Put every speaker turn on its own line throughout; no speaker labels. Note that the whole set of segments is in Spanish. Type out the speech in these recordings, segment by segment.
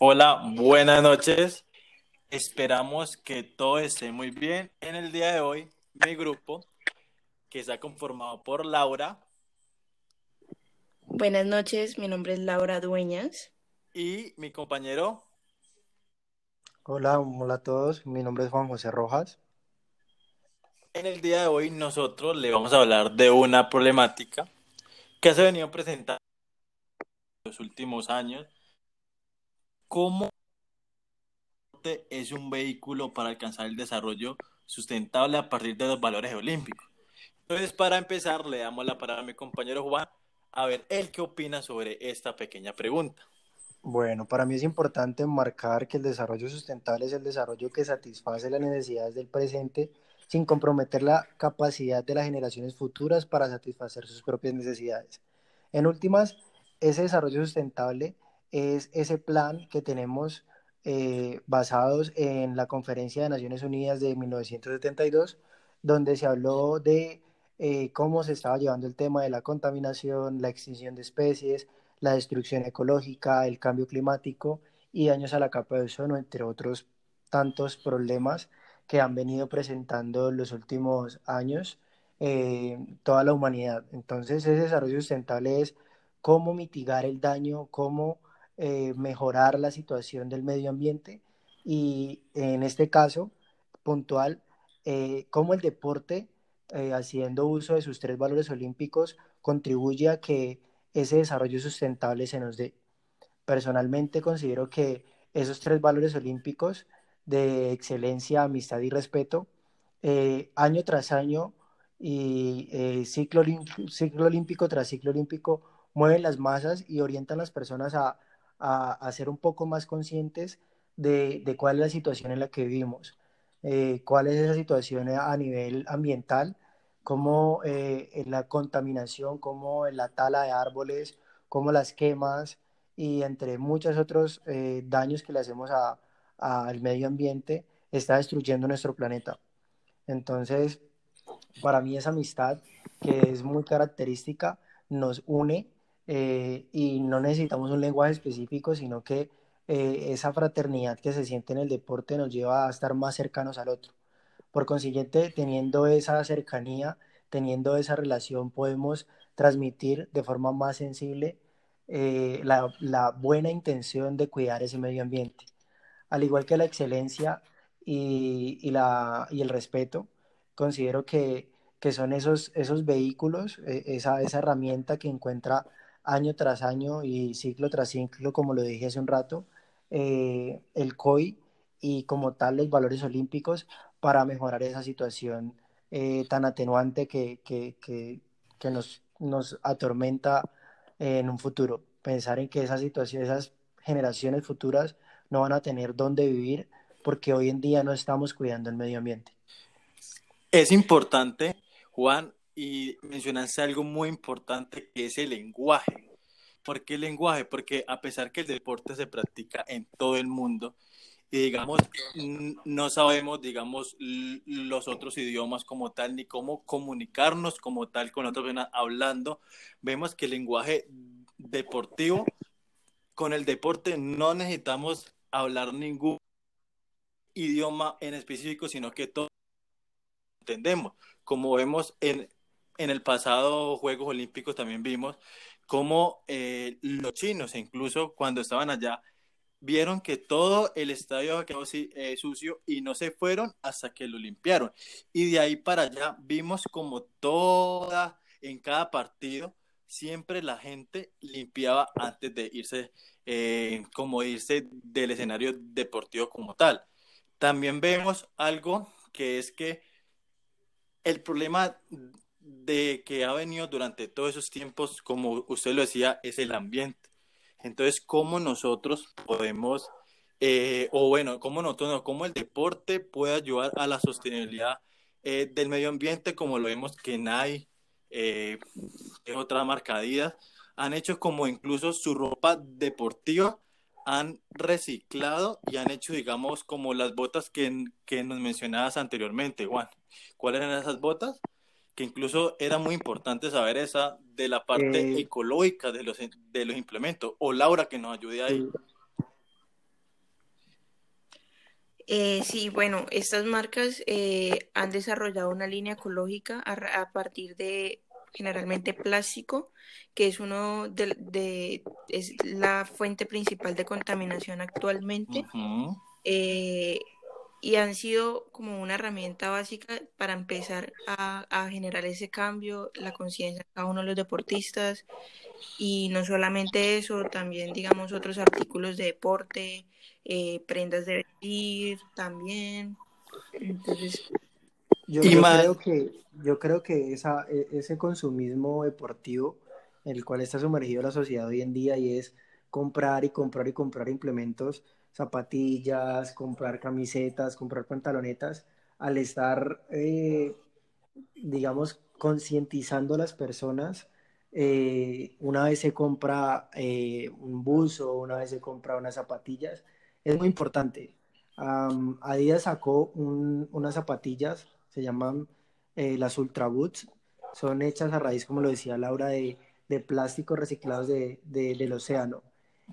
Hola, buenas noches. Esperamos que todo esté muy bien. En el día de hoy, mi grupo, que está conformado por Laura.
Buenas noches, mi nombre es Laura Dueñas.
Y mi compañero.
Hola, hola a todos. Mi nombre es Juan José Rojas.
En el día de hoy nosotros le vamos a hablar de una problemática que se ha venido presentando en los últimos años cómo es un vehículo para alcanzar el desarrollo sustentable a partir de los valores olímpicos. Entonces, para empezar, le damos la palabra a mi compañero Juan, a ver, él qué opina sobre esta pequeña pregunta.
Bueno, para mí es importante marcar que el desarrollo sustentable es el desarrollo que satisface las necesidades del presente sin comprometer la capacidad de las generaciones futuras para satisfacer sus propias necesidades. En últimas, ese desarrollo sustentable es ese plan que tenemos eh, basados en la Conferencia de Naciones Unidas de 1972, donde se habló de eh, cómo se estaba llevando el tema de la contaminación, la extinción de especies, la destrucción ecológica, el cambio climático y daños a la capa de ozono, entre otros tantos problemas que han venido presentando en los últimos años eh, toda la humanidad. Entonces, ese desarrollo sustentable es cómo mitigar el daño, cómo eh, mejorar la situación del medio ambiente y en este caso puntual, eh, cómo el deporte, eh, haciendo uso de sus tres valores olímpicos, contribuye a que ese desarrollo sustentable se nos dé. Personalmente considero que esos tres valores olímpicos de excelencia, amistad y respeto, año tras año y ciclo, ciclo olímpico tras ciclo olímpico, mueven las masas y orientan las personas a, a, ser un poco más conscientes de, cuál es la situación en la que vivimos, eh, cuál es esa situación a nivel ambiental, cómo eh, la contaminación, cómo la tala de árboles, cómo las quemas y entre muchos otros eh, daños que le hacemos al medio ambiente está destruyendo nuestro planeta. Entonces, para mí esa amistad, que es muy característica, nos une eh, y no necesitamos un lenguaje específico, sino que eh, esa fraternidad que se siente en el deporte nos lleva a estar más cercanos al otro. Por consiguiente, teniendo esa cercanía, teniendo esa relación, podemos transmitir de forma más sensible eh, la, la, buena intención de cuidar ese medio ambiente. Al igual que la excelencia y, y, la, y el respeto, considero que, que son esos, esos vehículos, esa, esa herramienta que encuentra año tras año y ciclo tras ciclo, como lo dije hace un rato, eh, el COI y como tal los valores olímpicos para mejorar esa situación eh, tan atenuante que, que, que, que nos, nos, atormenta en un futuro. Pensar en que esa situación, esas generaciones futuras no van a tener dónde vivir porque hoy en día no estamos cuidando el medio ambiente.
Es importante, Juan, y mencionaste algo muy importante que es el lenguaje. ¿Por qué el lenguaje? Porque a pesar que el deporte se practica en todo el mundo y digamos, no sabemos, digamos, los otros idiomas como tal, ni cómo comunicarnos como tal con otras personas hablando, vemos que el lenguaje deportivo, con el deporte no necesitamos hablar ningún idioma en específico, sino que todos entendemos. Como vemos en en el pasado Juegos Olímpicos también vimos cómo eh, los chinos, incluso cuando estaban allá, vieron que todo el estadio había quedado eh, sucio y no se fueron hasta que lo limpiaron. Y de ahí para allá vimos como toda, en cada partido, siempre la gente limpiaba antes de irse, eh, como irse del escenario deportivo como tal. También vemos algo que es que el problema de que ha venido durante todos esos tiempos, como usted lo decía, es el ambiente. Entonces, ¿cómo nosotros podemos, eh, o bueno, cómo nosotros, cómo el deporte puede ayudar a la sostenibilidad eh, del medio ambiente, como lo vemos que NAI, eh, es otra marca Adidas, han hecho como incluso su ropa deportiva, han reciclado y han hecho, digamos, como las botas que, que nos mencionabas anteriormente, Juan. ¿Cuáles eran esas botas? Que incluso era muy importante saber esa de la parte eh, ecológica de los, de los implementos. O Laura que nos ayude ahí.
Eh, sí, bueno, estas marcas eh, han desarrollado una línea ecológica a, a partir de generalmente plástico, que es uno de, de- es la fuente principal de contaminación actualmente. Eh, y han sido como una herramienta básica para empezar a, a generar ese cambio, la conciencia de cada uno de los deportistas y no solamente eso, también digamos otros artículos de deporte, eh, prendas de vestir también. Entonces,
Yo,
Y
yo creo que, yo creo que esa, e- ese consumismo deportivo en el cual está sumergido la sociedad hoy en día y es comprar y comprar y comprar implementos, zapatillas, comprar camisetas, comprar pantalonetas, al estar, eh, digamos, concientizando a las personas, eh, una vez se compra eh, un buzo, una vez se compra unas zapatillas, es muy importante. Am, Adidas sacó un- unas zapatillas, se llaman las Ultra Boots, son hechas a raíz, como lo decía Laura, de, de plásticos reciclados de- de- del océano.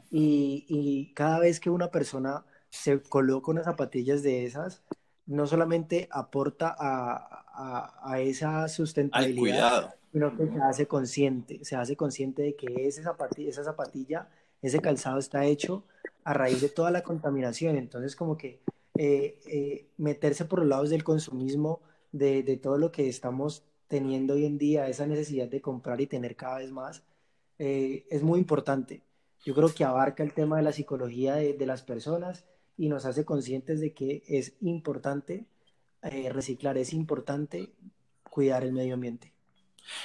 Y, y cada vez que una persona se coloca unas zapatillas de esas, no solamente aporta a, a- a esa sustentabilidad, sino que se hace consciente, se hace consciente de que ese zapati- esa zapatilla, ese calzado está hecho a raíz de toda la contaminación. Entonces, como que eh, eh, meterse por los lados del consumismo, de, de todo lo que estamos teniendo hoy en día, esa necesidad de comprar y tener cada vez más, eh, es muy importante. Yo creo que abarca el tema de la psicología de, de las personas y nos hace conscientes de que es importante eh, reciclar, es importante cuidar el medio ambiente.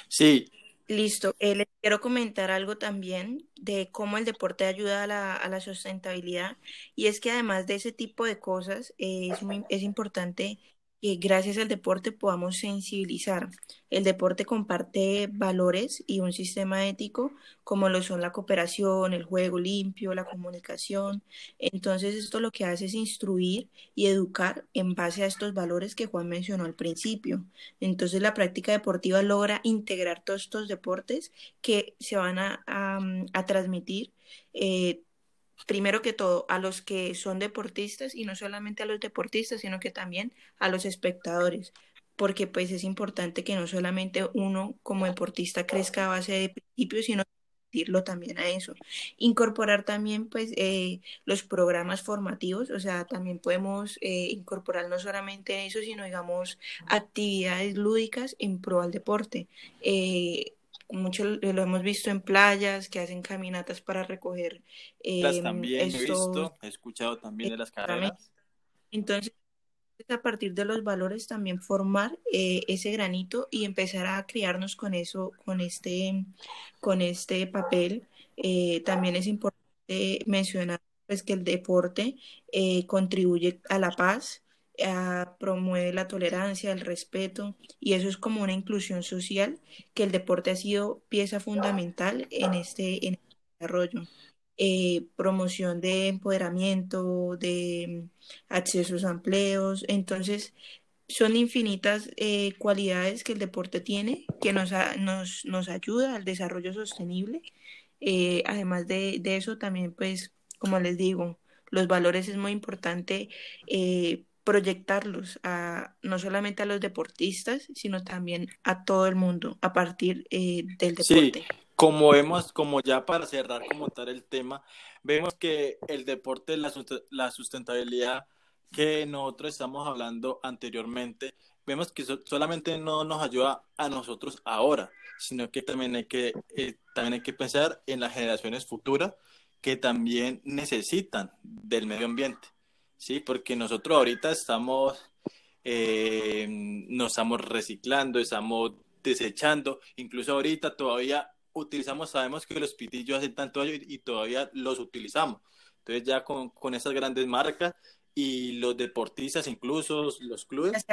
Sí,
listo. Eh, les quiero comentar algo también de cómo el deporte ayuda a la, a la sustentabilidad y es que además de ese tipo de cosas, eh, es muy, es importante gracias al deporte podamos sensibilizar. El deporte comparte valores y un sistema ético como lo son la cooperación, el juego limpio, la comunicación. Entonces esto lo que hace es instruir y educar en base a estos valores que Juan mencionó al principio. Entonces la práctica deportiva logra integrar todos estos deportes que se van a, a, a transmitir eh, primero que todo a los que son deportistas y no solamente a los deportistas, sino que también a los espectadores, porque pues es importante que no solamente uno como deportista crezca a base de principios, sino transmitirlo también a eso. Incorporar también pues eh, los programas formativos, o sea, también podemos eh, incorporar no solamente eso, sino digamos actividades lúdicas en pro al deporte. Eh, mucho lo hemos visto en playas que hacen caminatas para recoger
las
eh,
también he visto, he escuchado también de las carreras.
entonces a partir de los valores también formar eh, ese granito y empezar a criarnos con eso, con este, con este papel. Eh, también es importante mencionar pues, que el deporte eh, contribuye a la paz, a- promueve la tolerancia, el respeto, y eso es como una inclusión social que el deporte ha sido pieza fundamental en este, en este desarrollo. Eh, promoción de empoderamiento, de accesos a empleos. Entonces, son infinitas eh, cualidades que el deporte tiene que nos, nos, nos ayuda al desarrollo sostenible. Eh, además de, de eso, también, pues, como les digo, los valores es muy importante eh, proyectarlos a, no solamente a los deportistas, sino también a todo el mundo a partir eh, del
Sí,
deporte.
como vemos, como ya para cerrar como tal el tema, vemos que el deporte, la, sust- la sustentabilidad que nosotros estamos hablando anteriormente, vemos que so- solamente no nos ayuda a nosotros ahora, sino que también hay que, eh, también hay que pensar en las generaciones futuras que también necesitan del medio ambiente, ¿sí? Porque nosotros ahorita estamos, eh, nos estamos reciclando, estamos desechando, incluso ahorita todavía utilizamos, sabemos que los pitillos hacen tanto daño y, y todavía los utilizamos. Entonces ya con, con esas grandes marcas y los deportistas, incluso los clubes,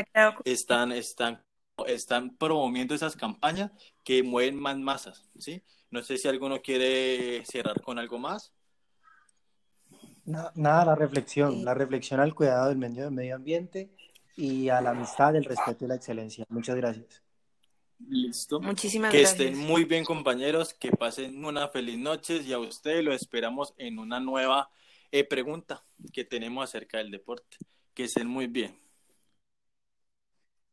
están, están, están promoviendo esas campañas que mueven más masas, ¿sí? No sé si alguno quiere cerrar con algo más.
Na- Nada, la reflexión, la reflexión al cuidado del medio, del medio ambiente y a la amistad, el respeto y la excelencia. Muchas gracias.
Listo.
muchísimas
Que estén
gracias.
muy bien, compañeros, que pasen una feliz noche y a ustedes lo esperamos en una nueva eh, pregunta que tenemos acerca del deporte. Que estén muy bien.